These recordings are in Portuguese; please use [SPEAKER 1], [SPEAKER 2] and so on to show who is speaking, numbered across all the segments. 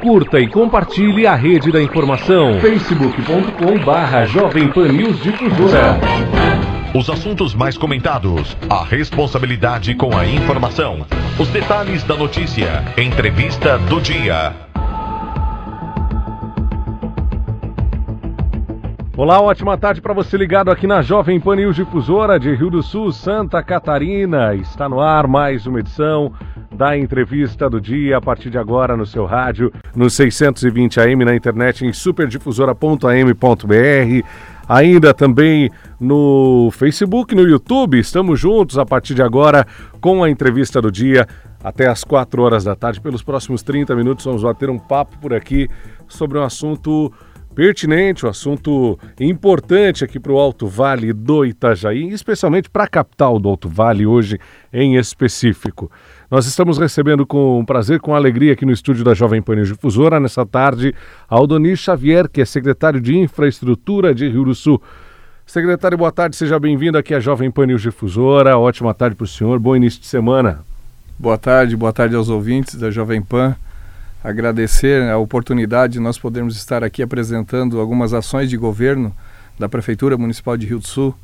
[SPEAKER 1] Curta e compartilhe a rede da informação. facebook.com barra Jovem Pan News Difusora.
[SPEAKER 2] Os assuntos mais comentados, a responsabilidade com a informação, os detalhes da notícia, entrevista do dia.
[SPEAKER 1] Olá, ótima tarde para você ligado aqui na Jovem Pan News Difusora de Rio do Sul, Santa Catarina. Está no ar mais uma edição da entrevista do dia a partir de agora no seu rádio, no 620 AM, na internet em superdifusora.am.br, ainda também no Facebook, no YouTube. Estamos juntos a partir de agora com a entrevista do dia até às 4 horas da tarde. Pelos próximos 30 minutos vamos bater um papo por aqui sobre um assunto pertinente, um assunto importante aqui para o Alto Vale do Itajaí, especialmente para a capital do Alto Vale hoje em específico. Nós estamos recebendo com prazer, com alegria aqui no estúdio da Jovem Pan Difusora, nessa tarde, Aldonir Xavier, que é secretário de Infraestrutura de Rio do Sul. Secretário, boa tarde, seja bem-vindo aqui à Jovem Pan Difusora. Ótima tarde para o senhor, bom início de semana.
[SPEAKER 3] Boa tarde, boa tarde aos ouvintes da Jovem Pan. Agradecer a oportunidade de nós podermos estar aqui apresentando algumas ações de governo da Prefeitura Municipal de Rio do Sul.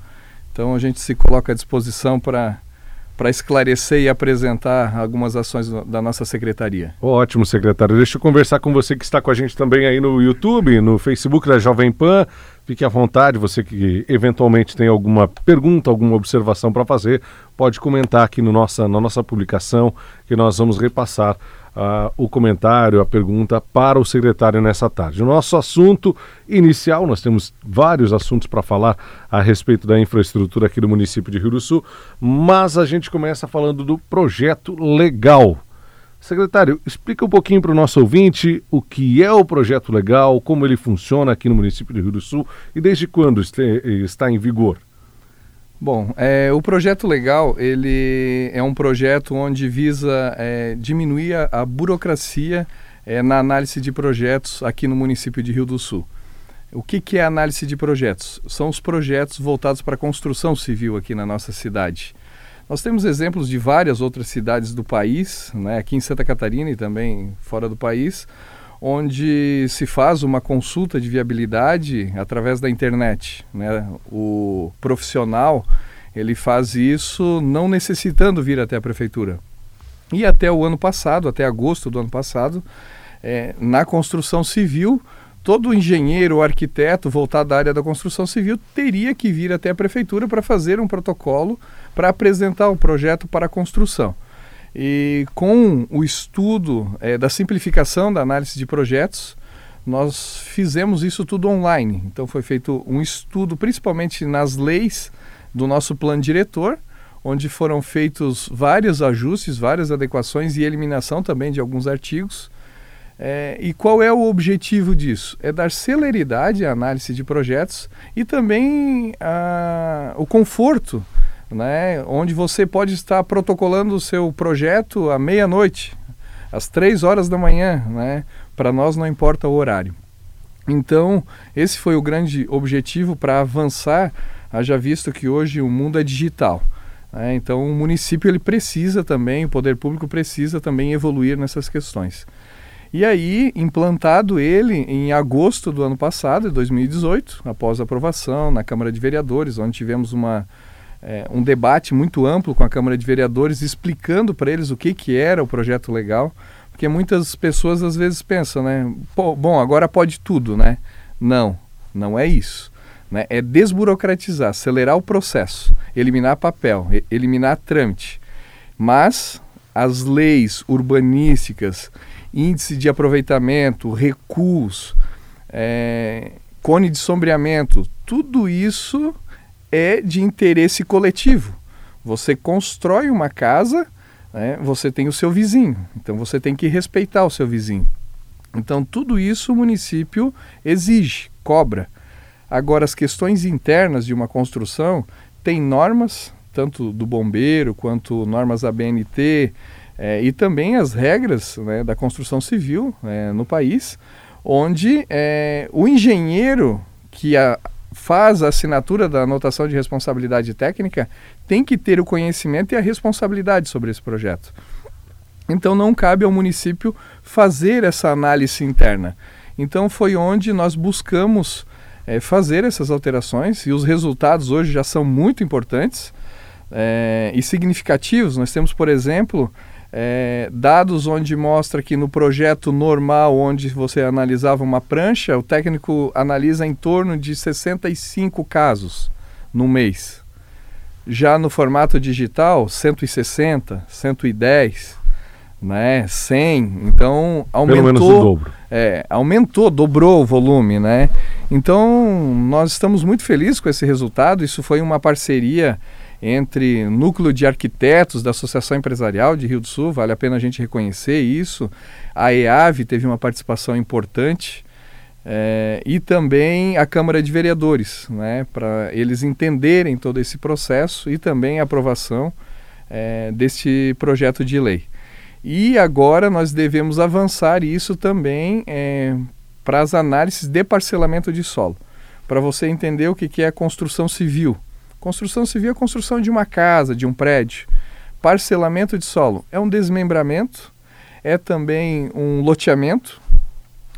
[SPEAKER 3] Então a gente se coloca à disposição para para esclarecer e apresentar algumas ações da nossa secretaria.
[SPEAKER 1] Ótimo, secretário. Deixa eu conversar com você que está com a gente também aí no YouTube, no Facebook da Jovem Pan. Fique à vontade, você que eventualmente tem alguma pergunta, alguma observação para fazer, pode comentar aqui no nossa, na nossa publicação que nós vamos repassar uh, o comentário, a pergunta para o secretário nessa tarde. O nosso assunto inicial, nós temos vários assuntos para falar a respeito da infraestrutura aqui do município de Rio do Sul, mas a gente começa falando do projeto legal. Secretário, explica um pouquinho para o nosso ouvinte o que é o projeto legal, como ele funciona aqui no município de Rio do Sul e desde quando está em vigor.
[SPEAKER 3] Bom, é, o projeto legal ele é um projeto onde visa é, diminuir a, a burocracia é, na análise de projetos aqui no município de Rio do Sul. O que, que é análise de projetos? São os projetos voltados para a construção civil aqui na nossa cidade. Nós temos exemplos de várias outras cidades do país, né, aqui em Santa Catarina e também fora do país, onde se faz uma consulta de viabilidade através da internet. Né? O profissional ele faz isso não necessitando vir até a prefeitura. E até o ano passado, até agosto do ano passado, é, na construção civil, todo engenheiro ou arquiteto voltado da área da construção civil teria que vir até a prefeitura para fazer um protocolo para apresentar o projeto para a construção. E com o estudo é, da simplificação da análise de projetos, nós fizemos isso tudo online. Então foi feito um estudo, principalmente nas leis do nosso plano diretor, onde foram feitos vários ajustes, várias adequações e eliminação também de alguns artigos. É, e qual é o objetivo disso? É dar celeridade à análise de projetos e também a, o conforto né, onde você pode estar protocolando o seu projeto à meia-noite, às três horas da manhã, né? Para nós não importa o horário. Então, esse foi o grande objetivo para avançar, haja visto que hoje o mundo é digital. Né? Então, o município ele precisa também, o poder público precisa também evoluir nessas questões. E aí, implantado ele em agosto do ano passado, de 2018, após aprovação na Câmara de Vereadores, onde tivemos uma é, um debate muito amplo com a Câmara de Vereadores, explicando para eles o que, que era o projeto legal, porque muitas pessoas às vezes pensam, né? Pô, bom, agora pode tudo, né? Não, não é isso. Né? É desburocratizar, acelerar o processo, eliminar papel, eliminar trâmite. Mas as leis urbanísticas, índice de aproveitamento, recuos, é, cone de sombreamento, tudo isso é de interesse coletivo. Você constrói uma casa, né, você tem o seu vizinho, então você tem que respeitar o seu vizinho. Então, tudo isso o município exige, cobra. Agora, as questões internas de uma construção tem normas, tanto do bombeiro quanto normas da BNT, é, e também as regras né, da construção civil é, no país, onde é, o engenheiro que a, faz a assinatura da anotação de responsabilidade técnica tem que ter o conhecimento e a responsabilidade sobre esse projeto. Então não cabe ao município fazer essa análise interna. Então foi onde nós buscamos é, fazer essas alterações e os resultados hoje já são muito importantes é, e significativos. Nós temos, por exemplo, é, dados onde mostra que no projeto normal, onde você analisava uma prancha, o técnico analisa em torno de 65 casos no mês. Já no formato digital, 160, 110, né, 100. Então aumentou, Pelo menos o dobro. É, aumentou, dobrou o volume, né? Então nós estamos muito felizes com esse resultado. Isso foi uma parceria entre núcleo de arquitetos da Associação Empresarial de Rio do Sul, vale a pena a gente reconhecer isso. A EAV teve uma participação importante é, e também a Câmara de Vereadores, né, para eles entenderem todo esse processo e também a aprovação é, deste projeto de lei. E agora nós devemos avançar isso também é, para as análises de parcelamento de solo, para você entender o que, que é construção civil. Construção civil é a construção de uma casa, de um prédio. Parcelamento de solo é um desmembramento, é também um loteamento.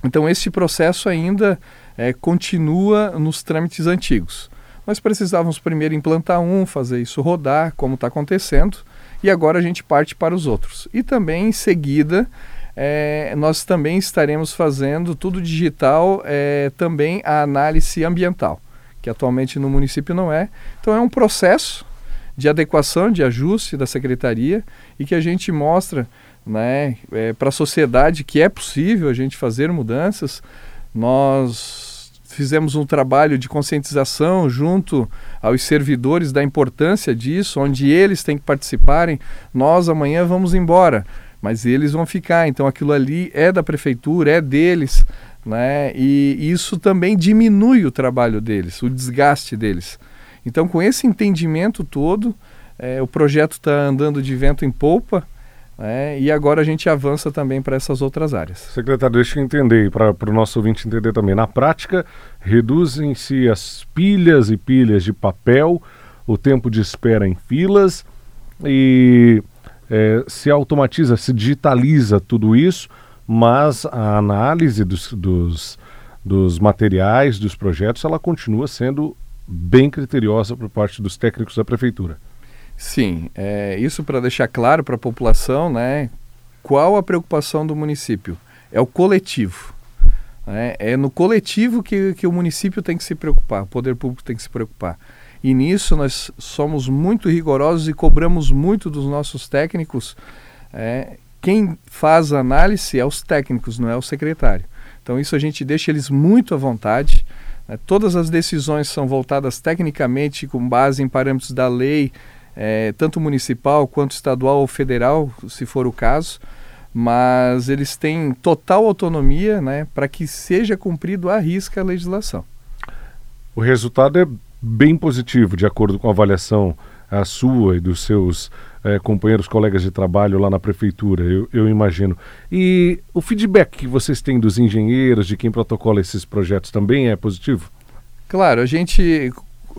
[SPEAKER 3] Então, esse processo ainda é, continua nos trâmites antigos. Nós precisávamos primeiro implantar um, fazer isso rodar, como está acontecendo, e agora a gente parte para os outros. E também, em seguida, é, nós também estaremos fazendo tudo digital, é, também a análise ambiental que atualmente no município não é. Então é um processo de adequação, de ajuste da secretaria e que a gente mostra né, é, para a sociedade que é possível a gente fazer mudanças. Nós fizemos um trabalho de conscientização junto aos servidores da importância disso, onde eles têm que participarem. Nós amanhã vamos embora, mas eles vão ficar. Então aquilo ali é da prefeitura, é deles né? E isso também diminui o trabalho deles, o desgaste deles. Então, com esse entendimento todo, é, o projeto está andando de vento em polpa né? e agora a gente avança também para essas outras áreas.
[SPEAKER 1] Secretário, deixa eu entender, para o nosso ouvinte entender também. Na prática, reduzem-se as pilhas e pilhas de papel, o tempo de espera em filas e é, se automatiza, se digitaliza tudo isso mas a análise dos, dos, dos materiais, dos projetos, ela continua sendo bem criteriosa por parte dos técnicos da prefeitura.
[SPEAKER 3] Sim, é, isso para deixar claro para a população, né, qual a preocupação do município? É o coletivo. Né? É no coletivo que, que o município tem que se preocupar, o poder público tem que se preocupar. E nisso nós somos muito rigorosos e cobramos muito dos nossos técnicos é, quem faz a análise é os técnicos, não é o secretário. Então isso a gente deixa eles muito à vontade. Né? Todas as decisões são voltadas tecnicamente com base em parâmetros da lei, é, tanto municipal quanto estadual ou federal, se for o caso. Mas eles têm total autonomia né, para que seja cumprido à risca a legislação.
[SPEAKER 1] O resultado é bem positivo, de acordo com a avaliação a sua e dos seus é, companheiros, colegas de trabalho lá na prefeitura, eu, eu, imagino. E o feedback que vocês têm dos engenheiros, de quem protocola esses projetos, também é positivo?
[SPEAKER 3] Claro, a gente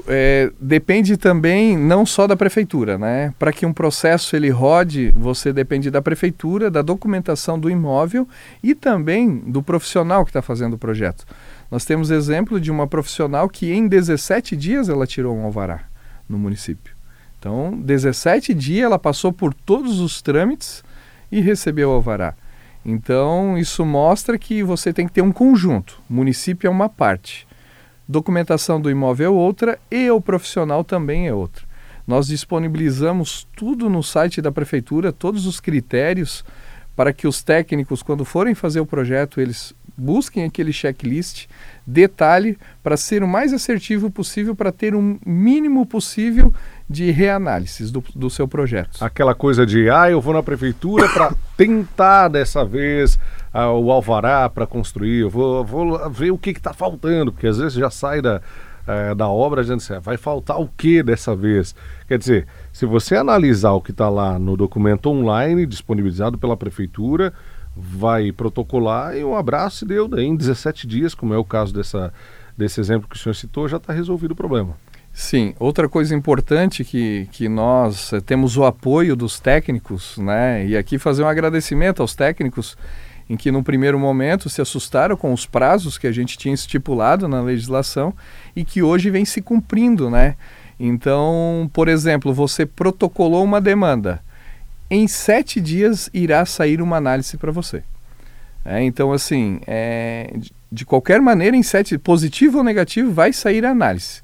[SPEAKER 3] é, depende também não só da prefeitura, né? Para que um processo ele rode, você depende da prefeitura, da documentação do imóvel e também do profissional que está fazendo o projeto. Nós temos exemplo de uma profissional que em 17 dias ela tirou um alvará no município. Então, 17 dias ela passou por todos os trâmites e recebeu o alvará. Então, isso mostra que você tem que ter um conjunto. O município é uma parte, documentação do imóvel é outra e o profissional também é outra. Nós disponibilizamos tudo no site da prefeitura, todos os critérios para que os técnicos, quando forem fazer o projeto, eles busquem aquele checklist, detalhe para ser o mais assertivo possível, para ter um mínimo possível de reanálises do, do seu projeto.
[SPEAKER 1] Aquela coisa de, ah, eu vou na prefeitura para tentar dessa vez ah, o alvará para construir, eu vou, vou ver o que está faltando, porque às vezes já sai da, eh, da obra dizendo assim, ah, vai faltar o que dessa vez? Quer dizer, se você analisar o que está lá no documento online disponibilizado pela prefeitura, vai protocolar e um abraço e deu. Daí em 17 dias, como é o caso dessa, desse exemplo que o senhor citou, já está resolvido o problema.
[SPEAKER 3] Sim, outra coisa importante que, que nós eh, temos o apoio dos técnicos, né? E aqui fazer um agradecimento aos técnicos em que no primeiro momento se assustaram com os prazos que a gente tinha estipulado na legislação e que hoje vem se cumprindo, né? Então, por exemplo, você protocolou uma demanda, em sete dias irá sair uma análise para você. É, então, assim, é, de qualquer maneira, em sete, positivo ou negativo, vai sair a análise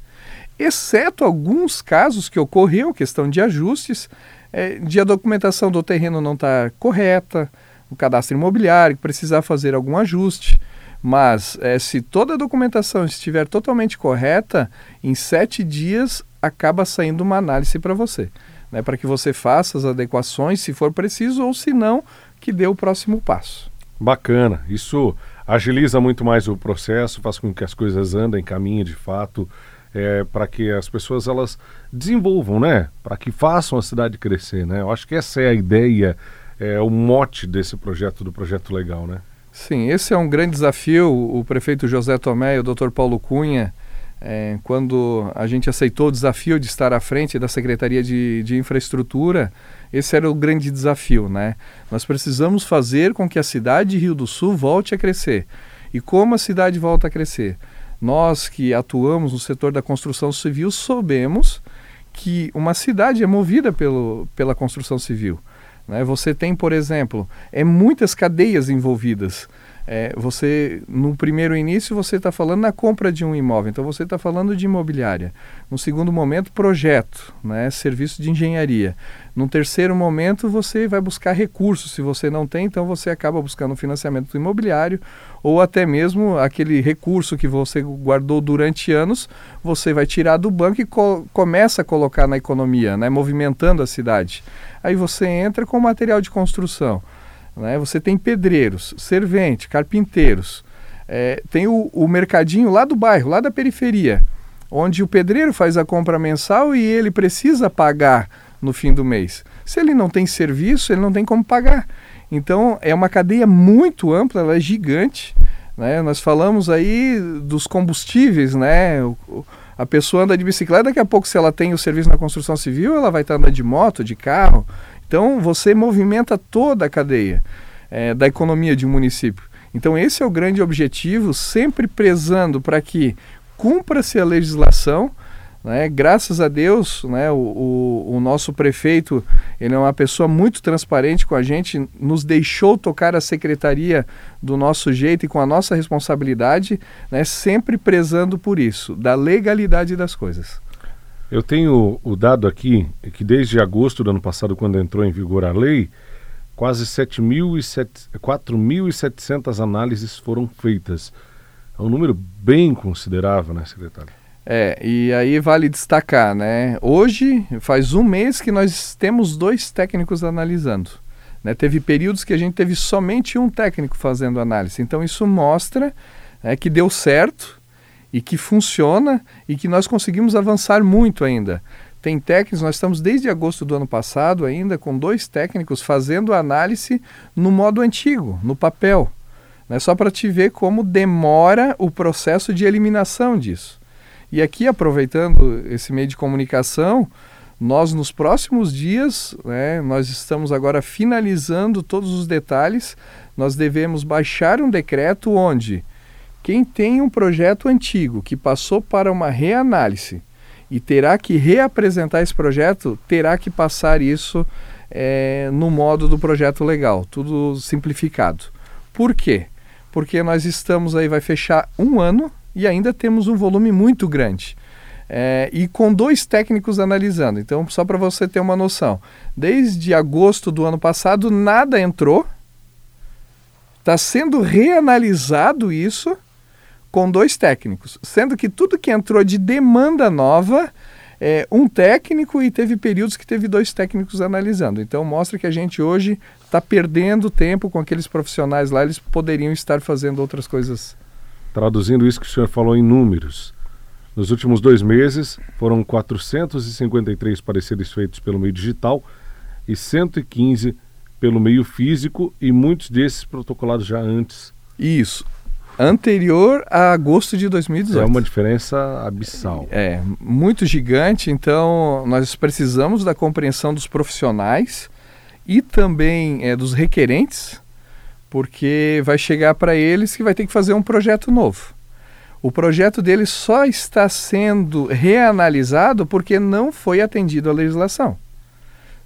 [SPEAKER 3] exceto alguns casos que ocorriam, questão de ajustes, é, de a documentação do terreno não estar tá correta, o cadastro imobiliário, precisar fazer algum ajuste. Mas é, se toda a documentação estiver totalmente correta, em sete dias acaba saindo uma análise para você, né, para que você faça as adequações, se for preciso, ou se não, que dê o próximo passo.
[SPEAKER 1] Bacana. Isso agiliza muito mais o processo, faz com que as coisas andem, caminhem de fato é, para que as pessoas elas desenvolvam, né? Para que façam a cidade crescer, né? Eu acho que essa é a ideia, é o mote desse projeto, do projeto legal, né?
[SPEAKER 3] Sim, esse é um grande desafio. O prefeito José Tomé e o doutor Paulo Cunha, é, quando a gente aceitou o desafio de estar à frente da Secretaria de, de Infraestrutura, esse era o grande desafio, né? Nós precisamos fazer com que a cidade de Rio do Sul volte a crescer. E como a cidade volta a crescer? Nós que atuamos no setor da construção civil sabemos que uma cidade é movida pelo, pela construção civil. Né? Você tem, por exemplo, é muitas cadeias envolvidas. É, você no primeiro início você está falando na compra de um imóvel, então você está falando de imobiliária. No segundo momento, projeto, né, serviço de engenharia. No terceiro momento, você vai buscar recursos. Se você não tem, então você acaba buscando financiamento imobiliário ou até mesmo aquele recurso que você guardou durante anos, você vai tirar do banco e co começa a colocar na economia, né, movimentando a cidade. Aí você entra com material de construção. Né? Você tem pedreiros, servente, carpinteiros. É, tem o, o mercadinho lá do bairro, lá da periferia, onde o pedreiro faz a compra mensal e ele precisa pagar no fim do mês. Se ele não tem serviço, ele não tem como pagar. Então é uma cadeia muito ampla, ela é gigante. Né? Nós falamos aí dos combustíveis, né? O, a pessoa anda de bicicleta, daqui a pouco, se ela tem o serviço na construção civil, ela vai estar andando de moto, de carro. Então você movimenta toda a cadeia é, da economia de um município. Então esse é o grande objetivo, sempre prezando para que cumpra-se a legislação. Né? Graças a Deus, né, o, o, o, nosso prefeito ele é uma pessoa muito transparente com a gente, nos deixou tocar a secretaria do nosso jeito e com a nossa responsabilidade, né, sempre prezando por isso, da legalidade das coisas.
[SPEAKER 1] Eu tenho o dado aqui que desde agosto do ano passado, quando entrou em vigor a lei, quase 4.700 análises foram feitas. É um número bem considerável, né, secretário?
[SPEAKER 3] É, e aí vale destacar, né? Hoje faz um mês que nós temos dois técnicos analisando. Né? Teve períodos que a gente teve somente um técnico fazendo análise. Então isso mostra né, que deu certo e que funciona e que nós conseguimos avançar muito ainda. Tem técnicos, nós estamos desde agosto do ano passado ainda com dois técnicos fazendo análise no modo antigo, no papel. Né? Só para te ver como demora o processo de eliminação disso. E aqui, aproveitando esse meio de comunicação, nós nos próximos dias, né, nós estamos agora finalizando todos os detalhes, nós devemos baixar um decreto onde quem tem um projeto antigo que passou para uma reanálise e terá que reapresentar esse projeto, terá que passar isso é, no modo do projeto legal, tudo simplificado. Por quê? Porque nós estamos aí, vai fechar um ano e ainda temos um volume muito grande. É, e com dois técnicos analisando. Então, só para você ter uma noção, desde agosto do ano passado, nada entrou, está sendo reanalisado isso com dois técnicos, sendo que tudo que entrou de demanda nova, é, um técnico e teve períodos que teve dois técnicos analisando. Então mostra que a gente hoje está perdendo tempo com aqueles profissionais lá, eles poderiam estar fazendo outras coisas.
[SPEAKER 1] Traduzindo isso que o senhor falou em números, nos últimos dois meses foram 453 pareceres feitos pelo meio digital e 115 pelo meio físico e muitos desses protocolados já antes.
[SPEAKER 3] Isso. Anterior a agosto de 2018.
[SPEAKER 1] É uma diferença abissal.
[SPEAKER 3] É, muito gigante. Então, nós precisamos da compreensão dos profissionais e também é, dos requerentes, porque vai chegar para eles que vai ter que fazer um projeto novo. O projeto deles só está sendo reanalisado porque não foi atendido a legislação.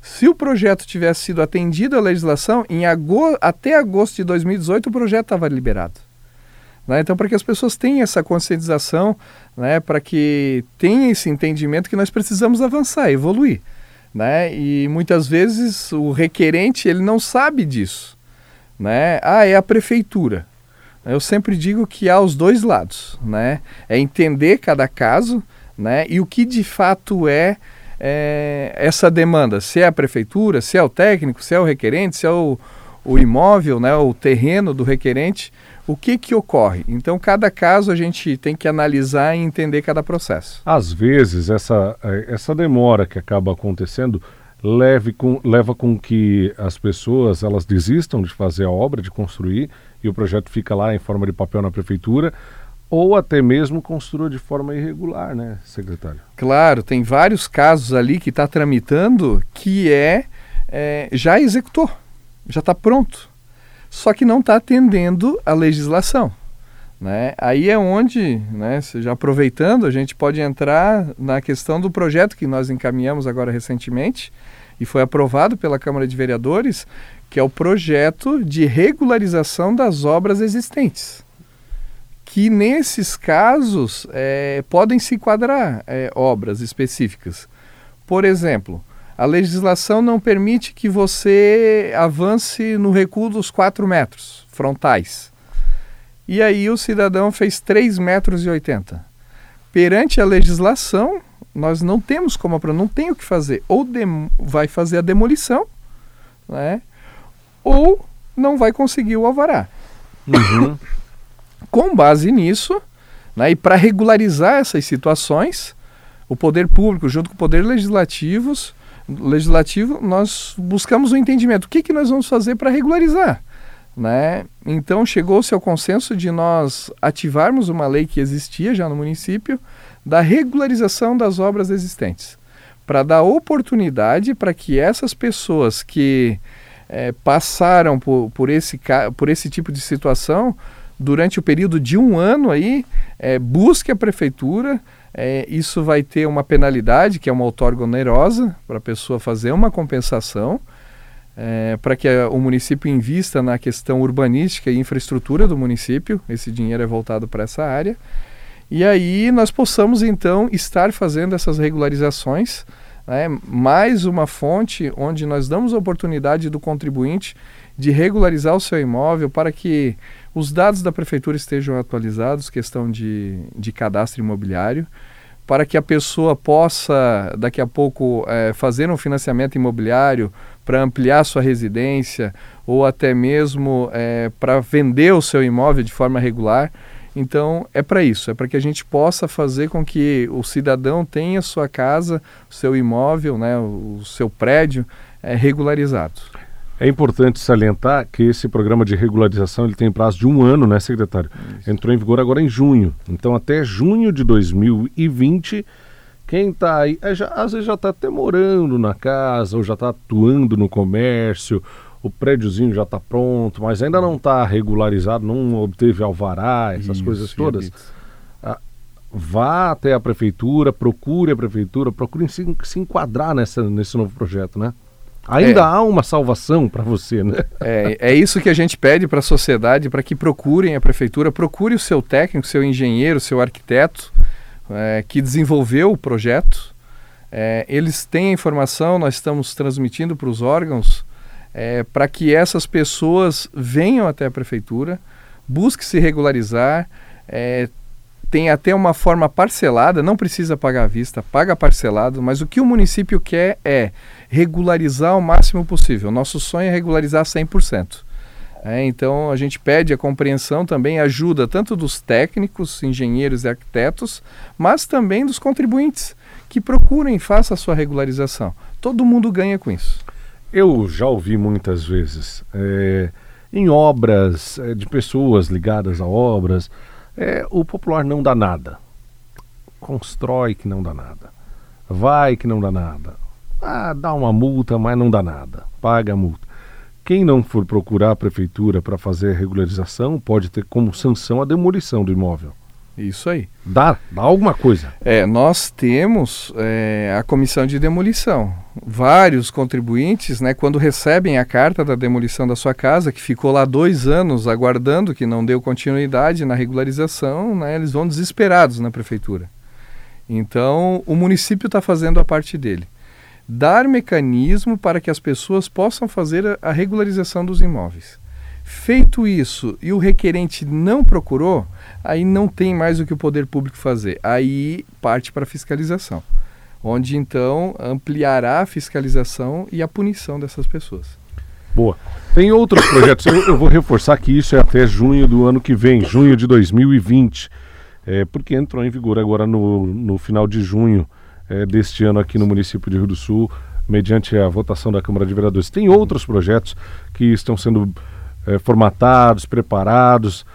[SPEAKER 3] Se o projeto tivesse sido atendido à legislação, em agosto, até agosto de 2018 o projeto estava liberado. Né? Então, para que as pessoas tenham essa conscientização, né? para que tenham esse entendimento que nós precisamos avançar, evoluir. Né? E muitas vezes o requerente ele não sabe disso. Né? Ah, é a prefeitura. Eu sempre digo que há os dois lados. Né? É entender cada caso né? e o que de fato é é, essa demanda, se é a prefeitura, se é o técnico, se é o requerente, se é o, o imóvel, né, o terreno do requerente, o que que ocorre? Então, cada caso a gente tem que analisar e entender cada processo.
[SPEAKER 1] Às vezes, essa, é, essa demora que acaba acontecendo leve com, leva com que as pessoas elas desistam de fazer a obra, de construir, e o projeto fica lá em forma de papel na prefeitura, ou até mesmo construa de forma irregular, né, secretário?
[SPEAKER 3] Claro, tem vários casos ali que está tramitando que é, é, já executou, já está pronto, só que não está atendendo a legislação. Né? Aí é onde, né, já aproveitando, a gente pode entrar na questão do projeto que nós encaminhamos agora recentemente e foi aprovado pela Câmara de Vereadores, que é o projeto de regularização das obras existentes que nesses casos é, podem se enquadrar é, obras específicas. Por exemplo, a legislação não permite que você avance no recuo dos 4 metros frontais. E aí o cidadão fez 3 metros e 80. Perante a legislação, nós não temos como, não tem o que fazer. Ou vai fazer a demolição, né? ou não vai conseguir o alvará. Uhum. Com base nisso, né, e para regularizar essas situações, o poder público, junto com o poder legislativo, legislativo nós buscamos um entendimento. O que, que nós vamos fazer para regularizar? Né? Então chegou-se ao consenso de nós ativarmos uma lei que existia já no município da regularização das obras existentes, para dar oportunidade para que essas pessoas que é, passaram por, por, esse, por esse tipo de situação durante o período de um ano aí, é, busque a prefeitura. É, isso vai ter uma penalidade, que é uma outorga onerosa, para a pessoa fazer uma compensação, é, para que a, o município invista na questão urbanística e infraestrutura do município. Esse dinheiro é voltado para essa área. E aí nós possamos então estar fazendo essas regularizações. Né, mais uma fonte onde nós damos a oportunidade do contribuinte de regularizar o seu imóvel para que os dados da prefeitura estejam atualizados, questão de, de cadastro imobiliário, para que a pessoa possa, daqui a pouco, é, fazer um financiamento imobiliário para ampliar sua residência ou até mesmo é, para vender o seu imóvel de forma regular. Então, é para isso, é para que a gente possa fazer com que o cidadão tenha sua casa, seu imóvel, né, o seu prédio é, regularizado.
[SPEAKER 1] É importante salientar que esse programa de regularização ele tem prazo de um ano, né, secretário? Isso. Entrou em vigor agora em junho. Então, até junho de 2020, quem está aí, é, já, às vezes já está até morando na casa, ou já está atuando no comércio, o prédiozinho já está pronto, mas ainda não está regularizado, não obteve alvará, essas Isso, coisas todas. Ah, vá até a prefeitura, procure a prefeitura, procure se, se enquadrar nessa, nesse novo projeto, né? Ainda é. há uma salvação para você, né?
[SPEAKER 3] É, é isso que a gente pede para a sociedade, para que procurem a prefeitura, procure o seu técnico, seu engenheiro, seu arquiteto, é, que desenvolveu o projeto. É, eles têm a informação, nós estamos transmitindo para os órgãos, é, para que essas pessoas venham até a prefeitura, busquem se regularizar, é, tem até uma forma parcelada, não precisa pagar à vista, paga parcelado, mas o que o município quer é regularizar o máximo possível. Nosso sonho é regularizar 100%. É, então a gente pede a compreensão também, ajuda tanto dos técnicos, engenheiros e arquitetos, mas também dos contribuintes que procurem façam a sua regularização. Todo mundo ganha com isso.
[SPEAKER 1] Eu já ouvi muitas vezes. É em obras, é, de pessoas ligadas a obras, é, o popular não dá nada. Constrói que não dá nada. Vai que não dá nada. Ah, dá uma multa, mas não dá nada. Paga a multa. Quem não for procurar a prefeitura para fazer a regularização pode ter como sanção a demolição do imóvel.
[SPEAKER 3] Isso aí.
[SPEAKER 1] Dá, dá alguma coisa.
[SPEAKER 3] É, nós temos é, a comissão de demolição. Vários contribuintes, né, quando recebem a carta da demolição da sua casa, que ficou lá dois anos aguardando, que não deu continuidade na regularização, né, eles vão desesperados na prefeitura. Então, o município está fazendo a parte dele. Dar mecanismo para que as pessoas possam fazer a, a regularização dos imóveis. Feito isso e o requerente não procurou, aí não tem mais o que o poder público fazer. Aí parte para a fiscalização, onde então ampliará a fiscalização e a punição dessas pessoas.
[SPEAKER 1] Boa. Tem outros projetos, eu, eu, vou reforçar que isso é até junho do ano que vem, junho de 2020, é, porque entrou em vigor agora no, no final de junho é, deste ano aqui no município de Rio do Sul, mediante a votação da Câmara de Vereadores. Tem outros projetos que estão sendo é, formatados, preparados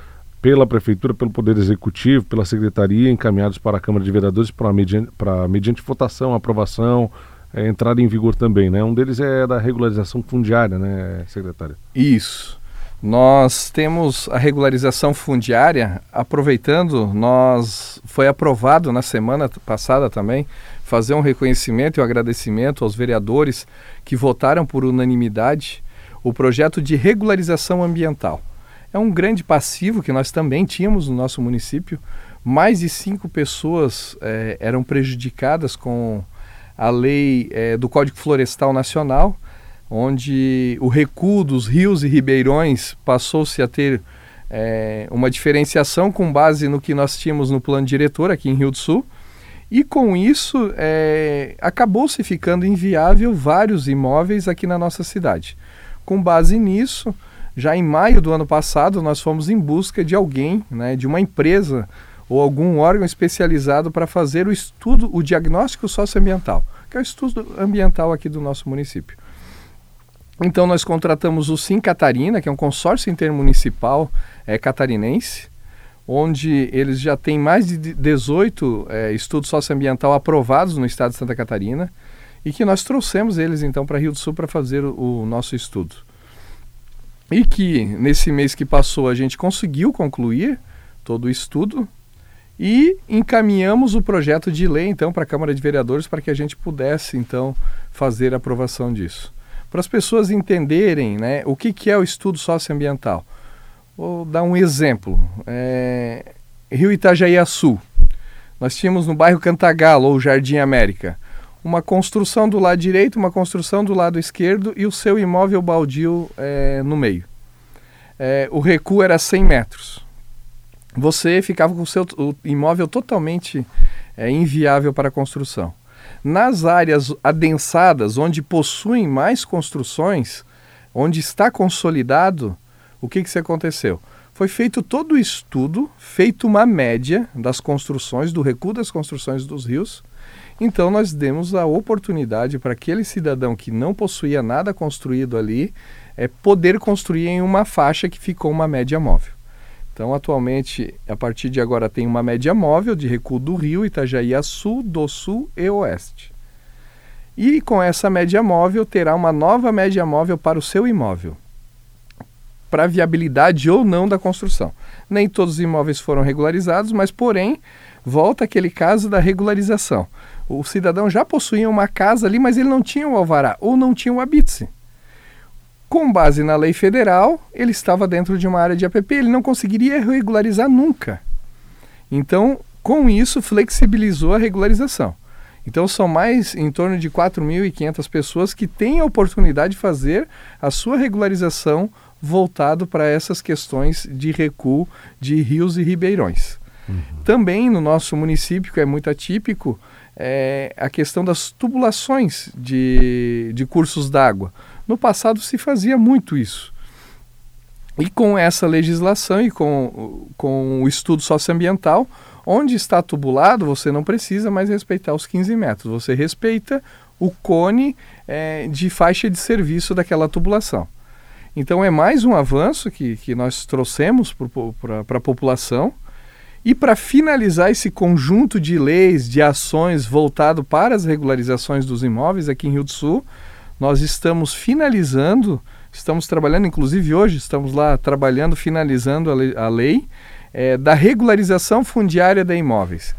[SPEAKER 1] pela Prefeitura, pelo Poder Executivo, pela Secretaria, encaminhados para a Câmara de Vereadores para mediante, mediante votação, aprovação, é, entrada em vigor também, né? Um deles é da regularização fundiária, né, secretário?
[SPEAKER 3] Isso. Nós temos a regularização fundiária, aproveitando, nós foi aprovado na semana passada também fazer um reconhecimento e um agradecimento aos vereadores que votaram por unanimidade o projeto de regularização ambiental. É um grande passivo que nós também tínhamos no nosso município. Mais de cinco pessoas eh, eram prejudicadas com a lei eh, do Código Florestal Nacional, onde o recuo dos rios e ribeirões passou-se a ter eh, uma diferenciação com base no que nós tínhamos no plano diretor aqui em Rio do Sul. E com isso, acabou-se ficando inviável vários imóveis aqui na nossa cidade. Com base nisso, já em maio do ano passado, nós fomos em busca de alguém, né, de uma empresa ou algum órgão especializado para fazer o estudo, o diagnóstico socioambiental, que é o estudo ambiental aqui do nosso município. Então nós contratamos o Sim Catarina, que é um consórcio intermunicipal é, catarinense, onde eles já têm mais de 18 é, estudos socioambiental aprovados no estado de Santa Catarina e que nós trouxemos eles então para Rio do Sul para fazer o, o nosso estudo. E que nesse mês que passou a gente conseguiu concluir todo o estudo e encaminhamos o projeto de lei então para a Câmara de Vereadores para que a gente pudesse então fazer a aprovação disso. Para as pessoas entenderem né, o que, que é o estudo socioambiental. Vou dar um exemplo. É, Rio Itajaí-Açu. Nós tínhamos no bairro Cantagalo ou Jardim América uma construção do lado direito, uma construção do lado esquerdo e o seu imóvel baldio é, no meio. É, o recuo era 100 metros. Você ficava com o seu imóvel totalmente é, inviável para construção. Nas áreas adensadas, onde possuem mais construções, onde está consolidado, o que, que se aconteceu? Foi feito todo o estudo, feito uma média das construções, do recuo das construções dos rios, então nós demos a oportunidade para aquele cidadão que não possuía nada construído ali é, poder construir em uma faixa que ficou uma média móvel. Então, atualmente, a partir de agora, tem uma média móvel de recuo do rio Itajaí a sul, do sul e oeste. E com essa média móvel, terá uma nova média móvel para o seu imóvel, para viabilidade ou não da construção. Nem todos os imóveis foram regularizados, mas, porém, volta aquele caso da regularização o cidadão já possuía uma casa ali, mas ele não tinha o alvará ou não tinha o habite Com base na lei federal, ele estava dentro de uma área de APP, ele não conseguiria regularizar nunca. Então, com isso, flexibilizou a regularização. Então, são mais em torno de 4.500 pessoas que têm a oportunidade de fazer a sua regularização voltado para essas questões de recuo de rios e ribeirões. Uhum. Também no nosso município, que é muito atípico, é a questão das tubulações de, de cursos d'água. No passado se fazia muito isso. E com essa legislação e com, com o estudo socioambiental, onde está tubulado, você não precisa mais respeitar os 15 metros, você respeita o cone é, de faixa de serviço daquela tubulação. Então é mais um avanço que, que nós trouxemos para a população. E para finalizar esse conjunto de leis, de ações voltado para as regularizações dos imóveis aqui em Rio do Sul, nós estamos finalizando, estamos trabalhando, inclusive hoje, estamos lá trabalhando, finalizando a lei, a lei é, da regularização fundiária de imóveis.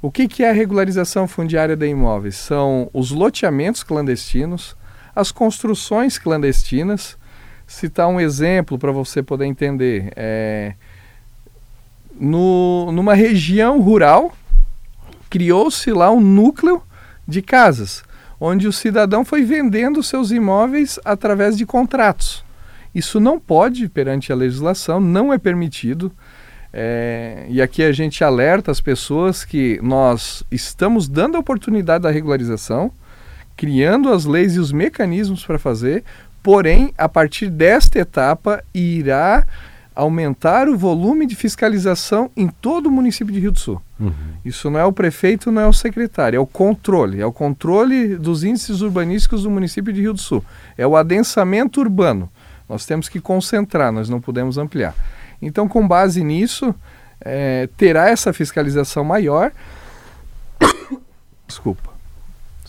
[SPEAKER 3] O que, que é a regularização fundiária de imóveis? São os loteamentos clandestinos, as construções clandestinas. Citar um exemplo para você poder entender. É, no, numa região rural, criou-se lá um núcleo de casas, onde o cidadão foi vendendo seus imóveis através de contratos. Isso não pode perante a legislação, não é permitido. É, e aqui a gente alerta as pessoas que nós estamos dando a oportunidade da regularização, criando as leis e os mecanismos para fazer, porém, a partir desta etapa, irá aumentar o volume de fiscalização em todo o município de Rio do Sul. Uhum. Isso não é o prefeito, não é o secretário, é o controle, é o controle dos índices urbanísticos do município de Rio do Sul. É o adensamento urbano. Nós temos que concentrar, nós não podemos ampliar. Então, com base nisso, é, terá essa fiscalização maior. Desculpa.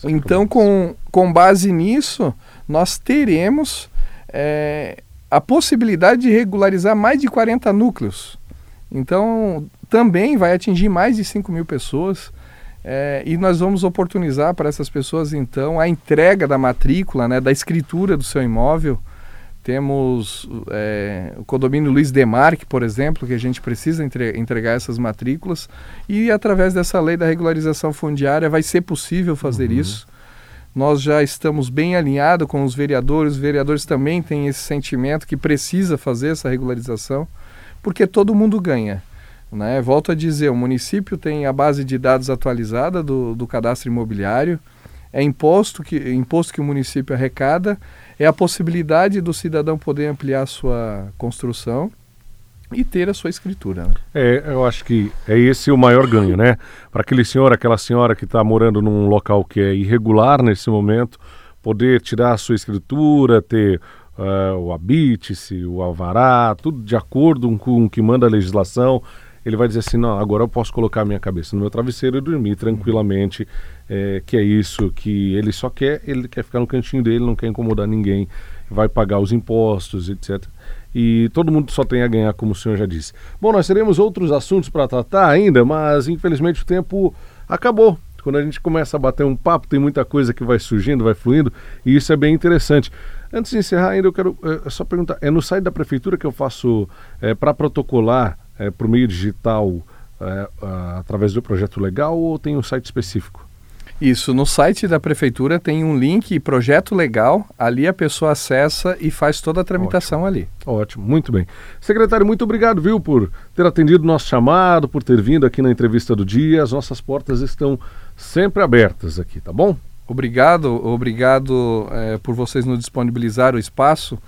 [SPEAKER 3] Então, com, com base nisso, nós teremos é, a possibilidade de regularizar mais de 40 núcleos. Então, também vai atingir mais de 5 mil pessoas. É, e nós vamos oportunizar para essas pessoas, então, a entrega da matrícula, né, da escritura do seu imóvel. Temos é, o condomínio Luiz Demarque, por exemplo, que a gente precisa entre, entregar essas matrículas. E através dessa lei da regularização fundiária vai ser possível fazer uhum. isso. Nós já estamos bem alinhados com os vereadores, os vereadores também têm esse sentimento que precisa fazer essa regularização, porque todo mundo ganha. Né? Volto a dizer, o município tem a base de dados atualizada do, do cadastro imobiliário, é imposto que, imposto que o município arrecada, é a possibilidade do cidadão poder ampliar sua construção e ter a sua escritura. Né?
[SPEAKER 1] É, eu acho que é esse o maior ganho, né? Para aquele senhor, aquela senhora que está morando num local que é irregular nesse momento, poder tirar a sua escritura, ter uh, o habite-se, o alvará, tudo de acordo com o que manda a legislação. Ele vai dizer assim: não, agora eu posso colocar a minha cabeça no meu travesseiro e dormir tranquilamente, é, que é isso que ele só quer, ele quer ficar no cantinho dele, não quer incomodar ninguém, vai pagar os impostos, etc e todo mundo só tem a ganhar, como o senhor já disse. Bom, nós teremos outros assuntos para tratar ainda, mas infelizmente o tempo acabou. Quando a gente começa a bater um papo, tem muita coisa que vai surgindo, vai fluindo, e isso é bem interessante. Antes de encerrar ainda, eu quero é, só perguntar, é no site da prefeitura que eu faço é, para protocolar é, por meio digital através do projeto legal ou tem um site específico?
[SPEAKER 3] Isso, no site da prefeitura tem um link projeto legal, ali a pessoa acessa e faz toda a tramitação
[SPEAKER 1] Ótimo.
[SPEAKER 3] ali.
[SPEAKER 1] Ótimo, muito bem. Secretário, muito obrigado, viu, por ter atendido o nosso chamado, por ter vindo aqui na entrevista do dia. As nossas portas estão sempre abertas aqui, tá bom?
[SPEAKER 3] Obrigado, obrigado é, por vocês nos disponibilizar o espaço.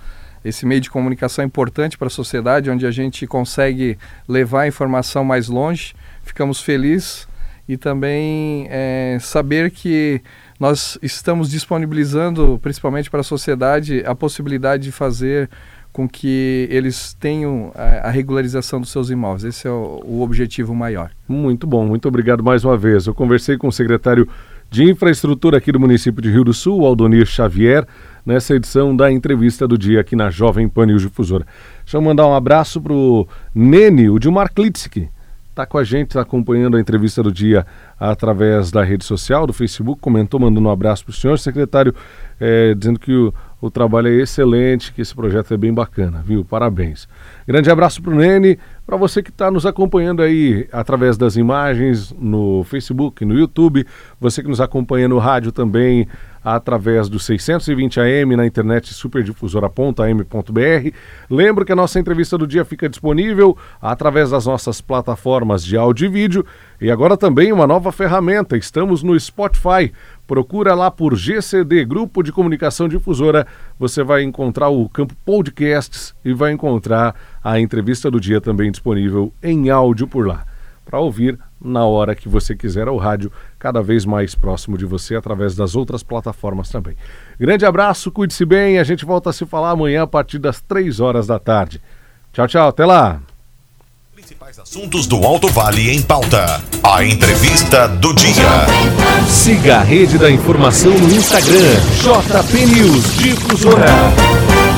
[SPEAKER 3] Esse meio de comunicação é importante para a sociedade, onde a gente consegue levar a informação mais longe. Ficamos felizes e também é, saber que nós estamos disponibilizando, principalmente para a sociedade, a possibilidade de fazer com que eles tenham a, a regularização dos seus imóveis. Esse é o, objetivo maior.
[SPEAKER 1] Muito bom, muito obrigado mais uma vez. Eu conversei com o secretário de Infraestrutura aqui do município de Rio do Sul, Aldonir Xavier, nessa edição da entrevista do dia aqui na Jovem Pan Difusora. Deixa eu mandar um abraço para o Nene, o Dilmar Klitsky, está com a gente, está acompanhando a entrevista do dia através da rede social, do Facebook, comentou, mandando um abraço para o senhor, secretário, é, dizendo que o, o trabalho é excelente, que esse projeto é bem bacana, viu? Parabéns. Grande abraço para o Nene, para você que está nos acompanhando aí através das imagens no Facebook, no YouTube, você que nos acompanha no rádio também, através do 620 AM na internet superdifusora.am.br. Lembro que a nossa entrevista do dia fica disponível através das nossas plataformas de áudio e vídeo e agora também uma nova ferramenta. Estamos no Spotify. Procura lá por GCD, Grupo de Comunicação Difusora. Você vai encontrar o campo podcasts e vai encontrar a entrevista do dia também disponível em áudio por lá. Para ouvir na hora que você quiser o rádio cada vez mais próximo de você através das outras plataformas também. Grande abraço, cuide-se bem, a gente volta a se falar amanhã a partir das 3 horas da tarde. Tchau, tchau, até lá.
[SPEAKER 2] Principais assuntos do Alto Vale em pauta. A entrevista do dia.
[SPEAKER 1] Siga a rede da informação no Instagram, JP News Difusora.